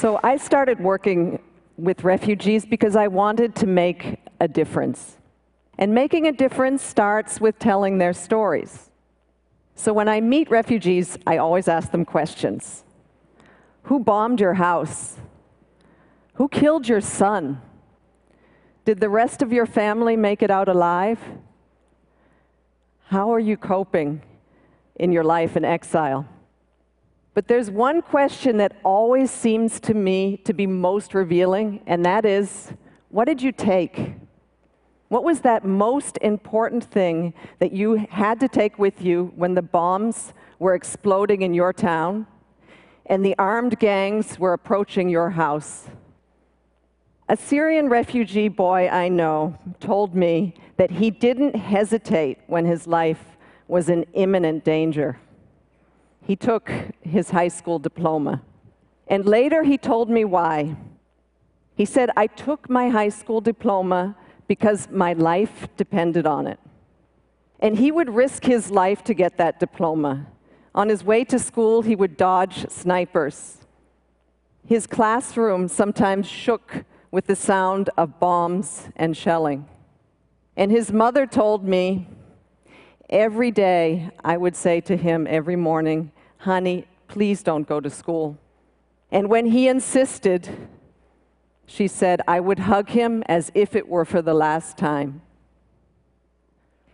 So I started working with refugees because I wanted to make a difference. And making a difference starts with telling their stories. So when I meet refugees, I always ask them questions. Who bombed your house? Who killed your son? Did the rest of your family make it out alive? How are you coping in your life in exile? But there's one question that always seems to me to be most revealing, and that is what did you take? What was that most important thing that you had to take with you when the bombs were exploding in your town and the armed gangs were approaching your house? A Syrian refugee boy I know told me that he didn't hesitate when his life was in imminent danger. He took his high school diploma. And later he told me why. He said, I took my high school diploma because my life depended on it. And he would risk his life to get that diploma. On his way to school, he would dodge snipers. His classroom sometimes shook with the sound of bombs and shelling. And his mother told me every day I would say to him every morning, honey, please don't go to school. And when he insisted, she said, I would hug him as if it were for the last time.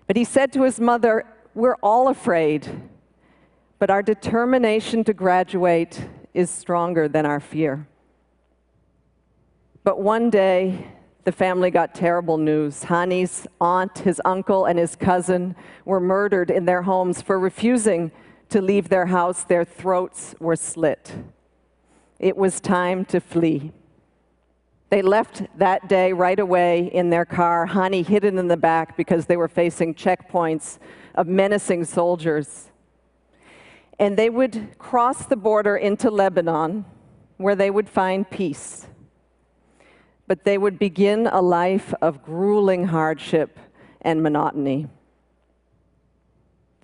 But he said to his mother, We're all afraid, but our determination to graduate is stronger than our fear. But one day, the family got terrible news. Hani's aunt, his uncle, and his cousin were murdered in their homes for refusing to leave their house. Their throats were slit. It was time to flee. They left that day right away in their car, Hani hidden in the back because they were facing checkpoints of menacing soldiers. And they would cross the border into Lebanon, where they would find peace. But they would begin a life of grueling hardship and monotony.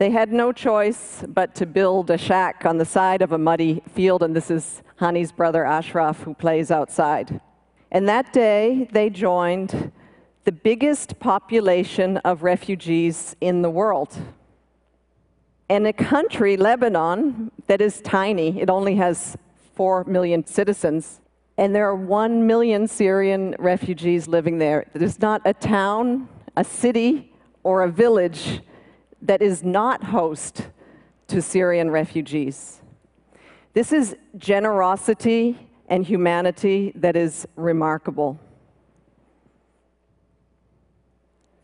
They had no choice but to build a shack on the side of a muddy field, and this is Hani's brother Ashraf, who plays outside. And that day, they joined the biggest population of refugees in the world. In a country, Lebanon, that is tiny, it only has 4 million citizens, and there are 1 million Syrian refugees living there. There's not a town, a city, or a village that is not host to Syrian refugees. This is generosity and humanity that is remarkable.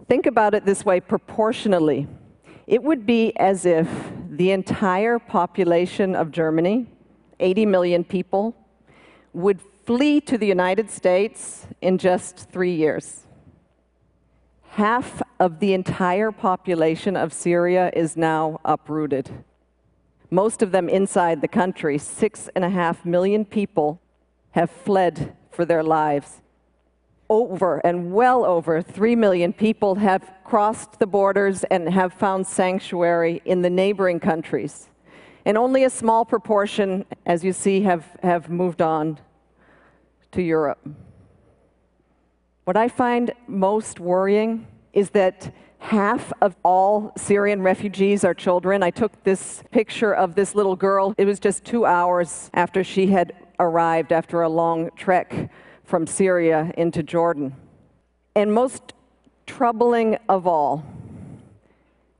Think about it this way proportionally. It would be as if the entire population of Germany, 80 million people, would flee to the United States in just three years. Half of the entire population of Syria is now uprooted. Most of them inside the country, six and a half million people have fled for their lives. Over and well over 3 million people have crossed the borders and have found sanctuary in the neighboring countries. And only a small proportion, as you see, have, have moved on to Europe. What I find most worrying is that half of all Syrian refugees are children. I took this picture of this little girl. It was just two hours after she had arrived after a long trek from Syria into Jordan. And most troubling of all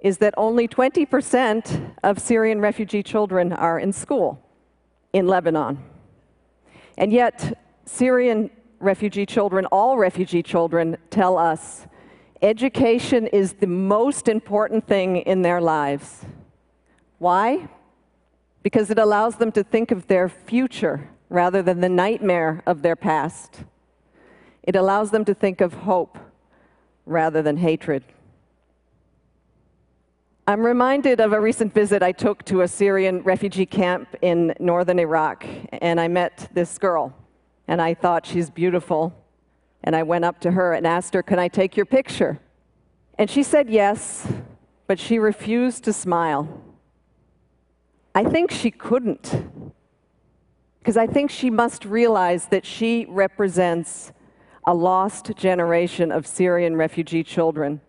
is that only 20% of Syrian refugee children are in school in Lebanon. And yet, Syrian refugee children, all refugee children, tell us education is the most important thing in their lives. Why? Because it allows them to think of their future rather than the nightmare of their past. It allows them to think of hope rather than hatred. I'm reminded of a recent visit I took to a Syrian refugee camp in northern Iraq, and I met this girl, and I thought she's beautiful. And I went up to her and asked her, Can I take your picture? And she said yes, but she refused to smile. I think she couldn't because I think she must realize that she represents a lost generation of Syrian refugee children,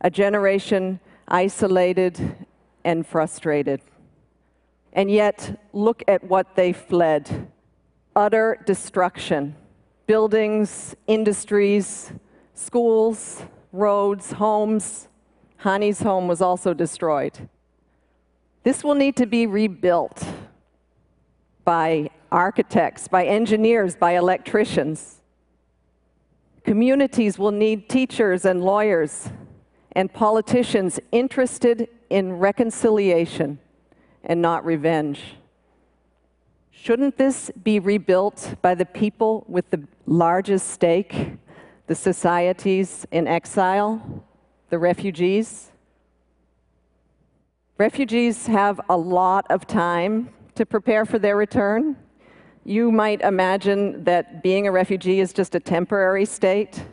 a generation isolated and frustrated. And yet, look at what they fled utter destruction buildings, industries, schools, roads, homes. Hani's home was also destroyed. This will need to be rebuilt by architects, by engineers, by electricians. Communities will need teachers and lawyers and politicians interested in reconciliation and not revenge. Shouldn't this be rebuilt by the people with the largest stake, the societies in exile, the refugees? Refugees have a lot of time to prepare for their return. You might imagine that being a refugee is just a temporary state.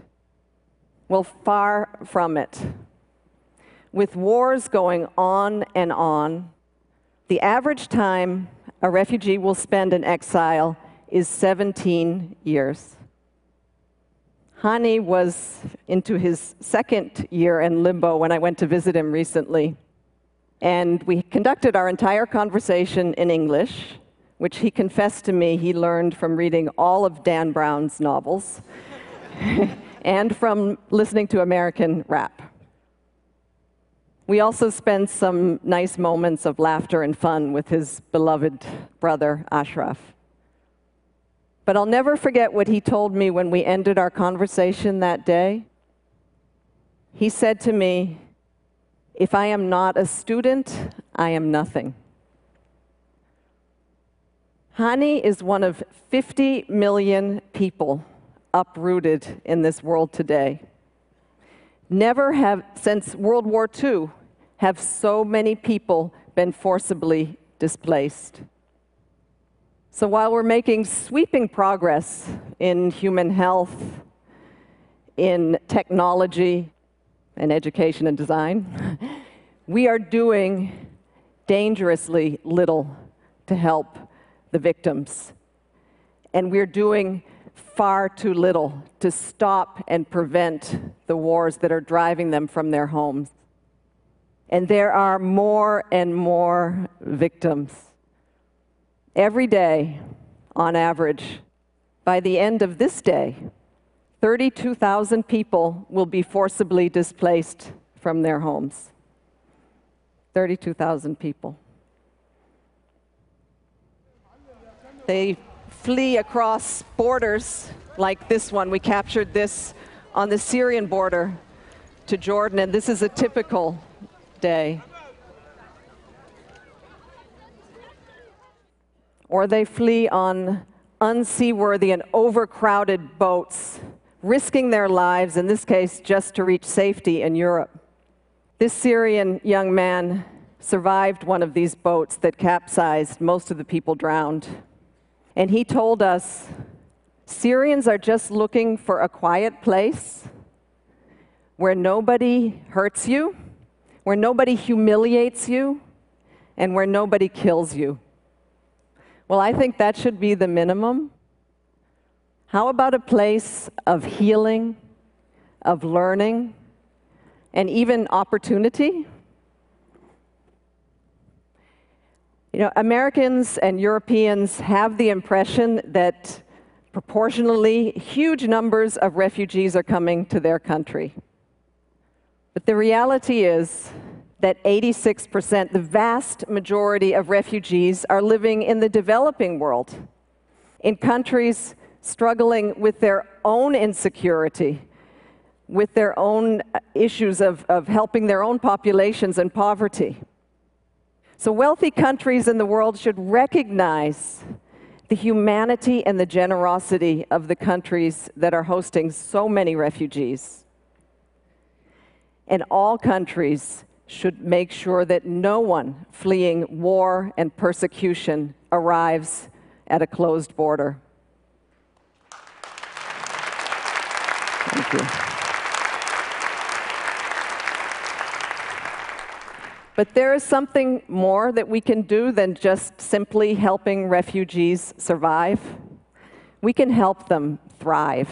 Well, far from it. With wars going on and on, the average time a refugee will spend in exile is 17 years. Hani was into his second year in limbo when I went to visit him recently. And we conducted our entire conversation in English, which he confessed to me he learned from reading all of Dan Brown's novels and from listening to American rap. We also spent some nice moments of laughter and fun with his beloved brother, Ashraf. But I'll never forget what he told me when we ended our conversation that day. He said to me, If I am not a student, I am nothing. Hani is one of 50 million people uprooted in this world today. Never have, since World War II, have so many people been forcibly displaced. So while we're making sweeping progress in human health, in technology, and education and design, we are doing dangerously little to help the victims. And we're doing far too little to stop and prevent the wars that are driving them from their homes. And there are more and more victims. Every day, on average, by the end of this day, 32,000 people will be forcibly displaced from their homes. 32,000 people. They flee across borders like this one. We captured this on the Syrian border to Jordan, and this is a typical day. Or they flee on unseaworthy and overcrowded boats, risking their lives, in this case, just to reach safety in Europe. This Syrian young man survived one of these boats that capsized. Most of the people drowned. And he told us Syrians are just looking for a quiet place where nobody hurts you where nobody humiliates you and where nobody kills you. Well, I think that should be the minimum. How about a place of healing, of learning, and even opportunity? You know, Americans and Europeans have the impression that proportionally huge numbers of refugees are coming to their country. But the reality is that 86%, the vast majority of refugees, are living in the developing world, in countries struggling with their own insecurity, with their own uh, issues of, of helping their own populations and poverty. So, wealthy countries in the world should recognize the humanity and the generosity of the countries that are hosting so many refugees and all countries should make sure that no one fleeing war and persecution arrives at a closed border. Thank you. But there is something more that we can do than just simply helping refugees survive. We can help them thrive.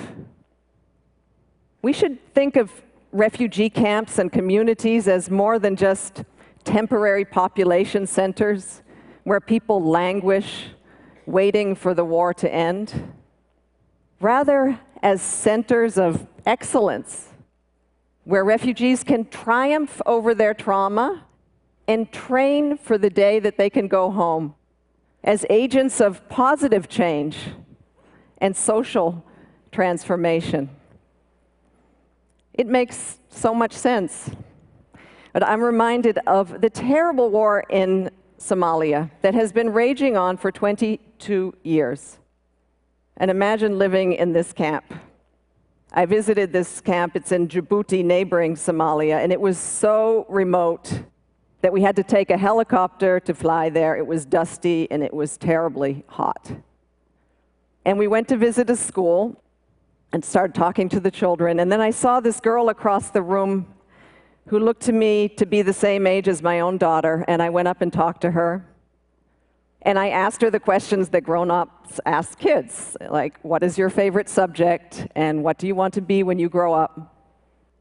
We should think of refugee camps and communities as more than just temporary population centers where people languish, waiting for the war to end. Rather, as centers of excellence, where refugees can triumph over their trauma and train for the day that they can go home as agents of positive change and social transformation. It makes so much sense. But I'm reminded of the terrible war in Somalia that has been raging on for 22 years. And imagine living in this camp. I visited this camp, it's in Djibouti, neighboring Somalia, and it was so remote that we had to take a helicopter to fly there. It was dusty and it was terribly hot. And we went to visit a school and started talking to the children. And then I saw this girl across the room who looked to me to be the same age as my own daughter, and I went up and talked to her. And I asked her the questions that grown ups ask kids, like, what is your favorite subject, and what do you want to be when you grow up?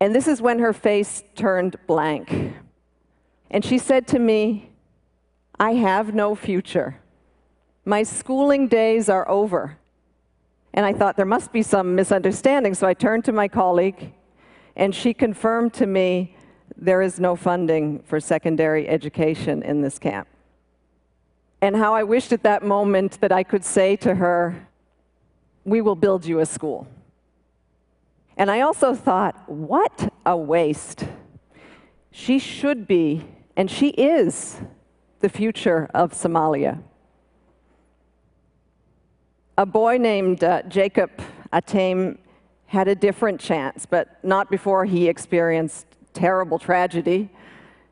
And this is when her face turned blank. And she said to me, I have no future. My schooling days are over. And I thought there must be some misunderstanding, so I turned to my colleague, and she confirmed to me there is no funding for secondary education in this camp. And how I wished at that moment that I could say to her, We will build you a school. And I also thought, What a waste. She should be and she is the future of Somalia. A boy named uh, Jacob Atem had a different chance, but not before he experienced terrible tragedy.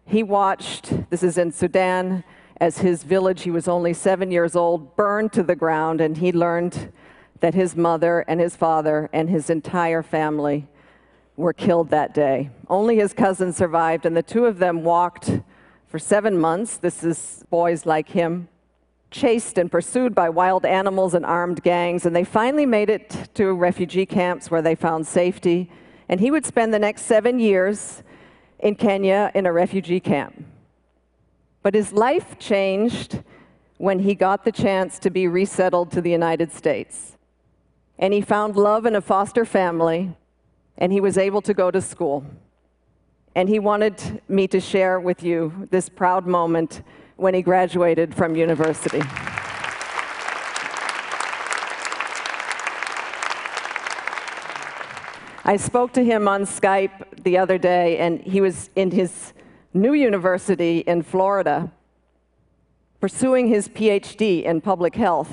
He watched, this is in Sudan, as his village, he was only seven years old, burned to the ground, and he learned that his mother and his father and his entire family were killed that day. Only his cousin survived, and the two of them walked for seven months. This is boys like him, chased and pursued by wild animals and armed gangs, and they finally made it to refugee camps where they found safety. And he would spend the next seven years in Kenya in a refugee camp. But his life changed when he got the chance to be resettled to the United States. And he found love in a foster family, and he was able to go to school and he wanted me to share with you this proud moment when he graduated from university. I spoke to him on Skype the other day, and he was in his new university in Florida pursuing his PhD in public health.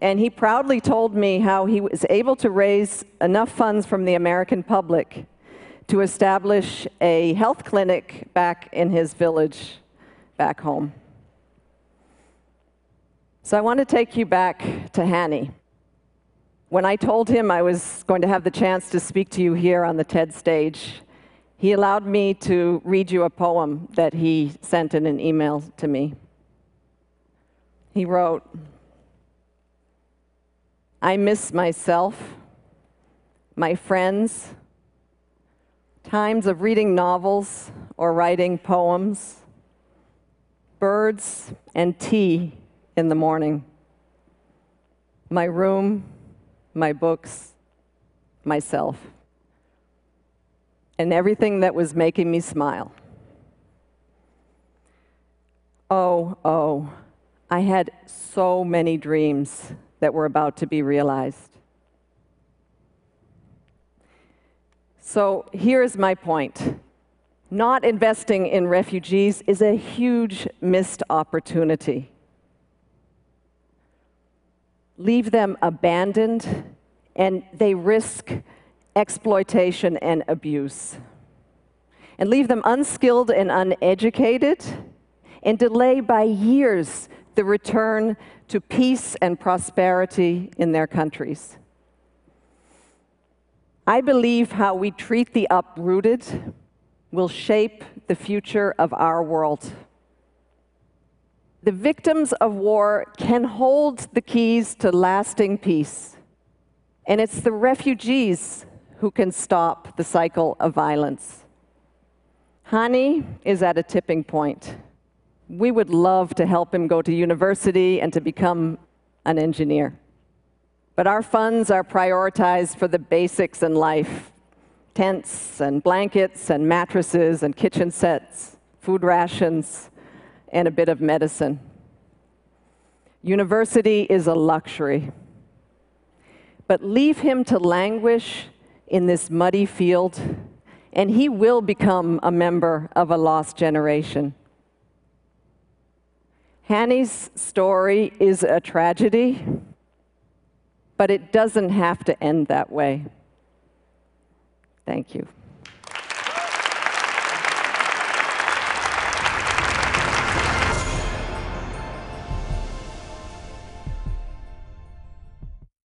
And he proudly told me how he was able to raise enough funds from the American public to establish a health clinic back in his village back home. So I want to take you back to Hani. When I told him I was going to have the chance to speak to you here on the TED stage, he allowed me to read you a poem that he sent in an email to me. He wrote, I miss myself, my friends, times of reading novels or writing poems, birds and tea in the morning, my room, my books, myself, and everything that was making me smile. Oh, oh, I had so many dreams that were about to be realized. So here's my point. Not investing in refugees is a huge missed opportunity. Leave them abandoned, and they risk exploitation and abuse. And leave them unskilled and uneducated, and delay by years the return to peace and prosperity in their countries. I believe how we treat the uprooted will shape the future of our world. The victims of war can hold the keys to lasting peace, and it's the refugees who can stop the cycle of violence. Hani is at a tipping point. We would love to help him go to university and to become an engineer. But our funds are prioritized for the basics in life tents and blankets and mattresses and kitchen sets, food rations, and a bit of medicine. University is a luxury. But leave him to languish in this muddy field, and he will become a member of a lost generation. Hani's story is a tragedy, but it doesn't have to end that way. Thank you.